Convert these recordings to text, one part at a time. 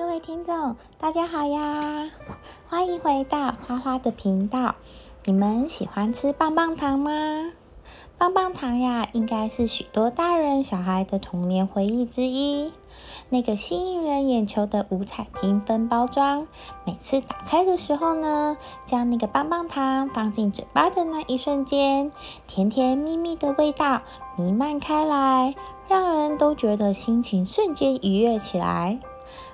各位听众，大家好呀！欢迎回到花花的频道。你们喜欢吃棒棒糖吗？棒棒糖呀，应该是许多大人小孩的童年回忆之一。那个吸引人眼球的五彩缤纷包装，每次打开的时候呢，将那个棒棒糖放进嘴巴的那一瞬间，甜甜蜜蜜的味道弥漫开来，让人都觉得心情瞬间愉悦起来。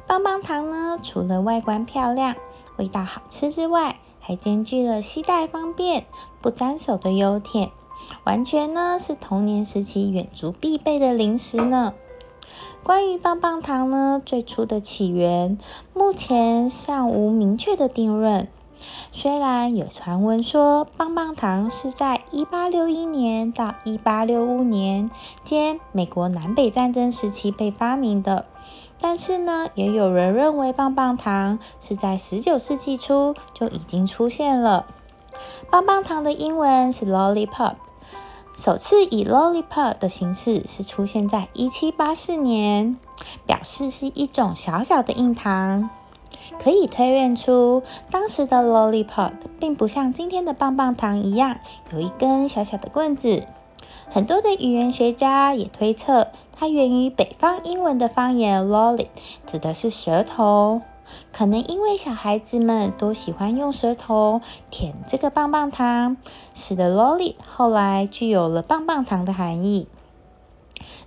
棒棒糖呢，除了外观漂亮、味道好吃之外，还兼具了携带方便、不沾手的优点，完全呢是童年时期远足必备的零食呢。关于棒棒糖呢，最初的起源目前尚无明确的定论。虽然有传闻说棒棒糖是在1861年到1865年间美国南北战争时期被发明的，但是呢，也有人认为棒棒糖是在19世纪初就已经出现了。棒棒糖的英文是 lollipop。首次以 lollipop 的形式是出现在1784年，表示是一种小小的硬糖。可以推论出，当时的 lollipop 并不像今天的棒棒糖一样有一根小小的棍子。很多的语言学家也推测，它源于北方英文的方言 lolly，指的是舌头。可能因为小孩子们都喜欢用舌头舔这个棒棒糖，使得 lolly 后来具有了棒棒糖的含义。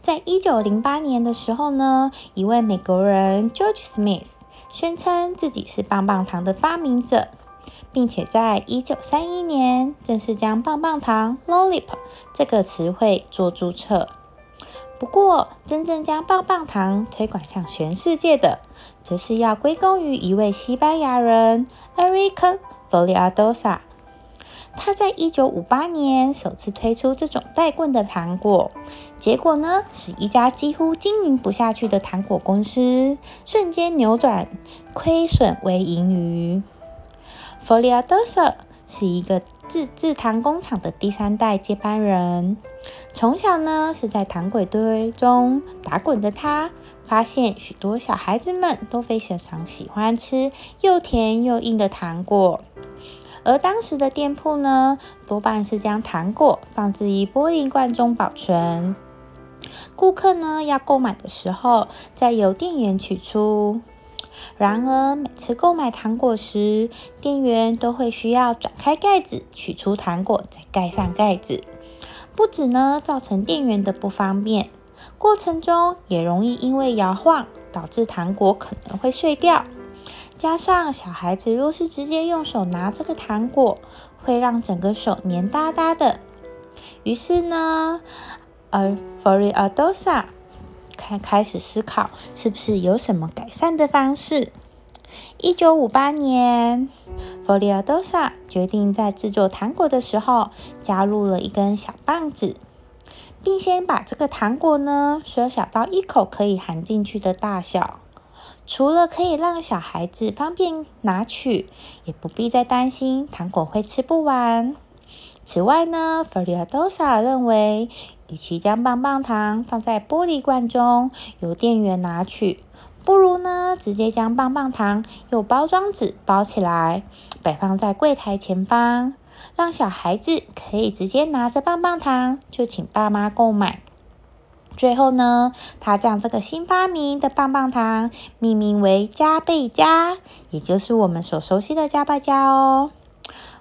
在一九零八年的时候呢，一位美国人 George Smith 宣称自己是棒棒糖的发明者，并且在一九三一年正式将棒棒糖 lollipop 这个词汇做注册。不过，真正将棒棒糖推广向全世界的，则是要归功于一位西班牙人 Enrique Folliadosa。他在一九五八年首次推出这种带棍的糖果，结果呢，使一家几乎经营不下去的糖果公司瞬间扭转亏损为盈余。Folliadosa 是一个制制糖工厂的第三代接班人。从小呢是在糖果堆中打滚的他，发现许多小孩子们都非常喜欢吃又甜又硬的糖果，而当时的店铺呢多半是将糖果放置于玻璃罐中保存，顾客呢要购买的时候再由店员取出。然而每次购买糖果时，店员都会需要转开盖子取出糖果，再盖上盖子。不止呢，造成店员的不方便，过程中也容易因为摇晃导致糖果可能会碎掉。加上小孩子若是直接用手拿这个糖果，会让整个手黏哒哒的。于是呢，而 f o r i a d o s a 开开始思考，是不是有什么改善的方式。一九五八年，弗里亚多萨决定在制作糖果的时候加入了一根小棒子，并先把这个糖果呢缩小到一口可以含进去的大小。除了可以让小孩子方便拿取，也不必再担心糖果会吃不完。此外呢，弗里亚多萨认为，与其将棒棒糖放在玻璃罐中由店员拿取。不如呢，直接将棒棒糖用包装纸包起来，摆放在柜台前方，让小孩子可以直接拿着棒棒糖就请爸妈购买。最后呢，他将这个新发明的棒棒糖命名为加倍加，也就是我们所熟悉的加倍加哦。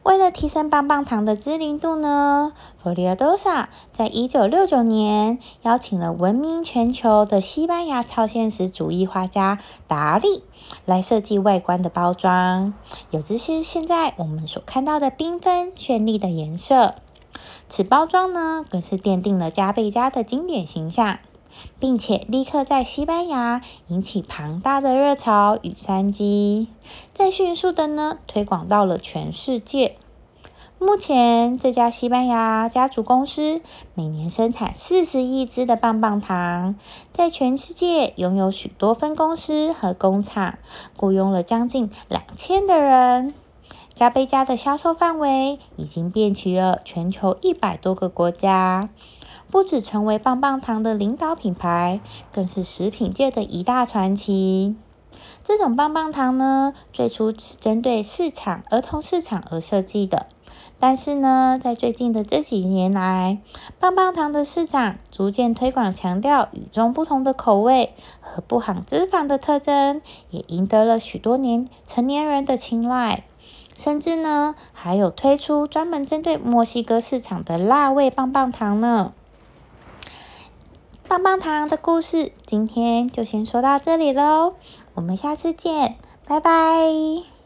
为了提升棒棒糖的知名度呢，弗里亚多萨在一九六九年邀请了闻名全球的西班牙超现实主义画家达利来设计外观的包装，有这些现在我们所看到的缤纷绚丽的颜色。此包装呢，更是奠定了加贝加的经典形象。并且立刻在西班牙引起庞大的热潮与商机，再迅速的呢推广到了全世界。目前这家西班牙家族公司每年生产四十亿支的棒棒糖，在全世界拥有许多分公司和工厂，雇佣了将近两千的人。加贝加的销售范围已经遍及了全球一百多个国家。不止成为棒棒糖的领导品牌，更是食品界的一大传奇。这种棒棒糖呢，最初是针对市场儿童市场而设计的。但是呢，在最近的这几年来，棒棒糖的市场逐渐推广，强调与众不同的口味和不含脂肪的特征，也赢得了许多年成年人的青睐。甚至呢，还有推出专门针对墨西哥市场的辣味棒棒糖呢。棒棒糖的故事今天就先说到这里喽，我们下次见，拜拜。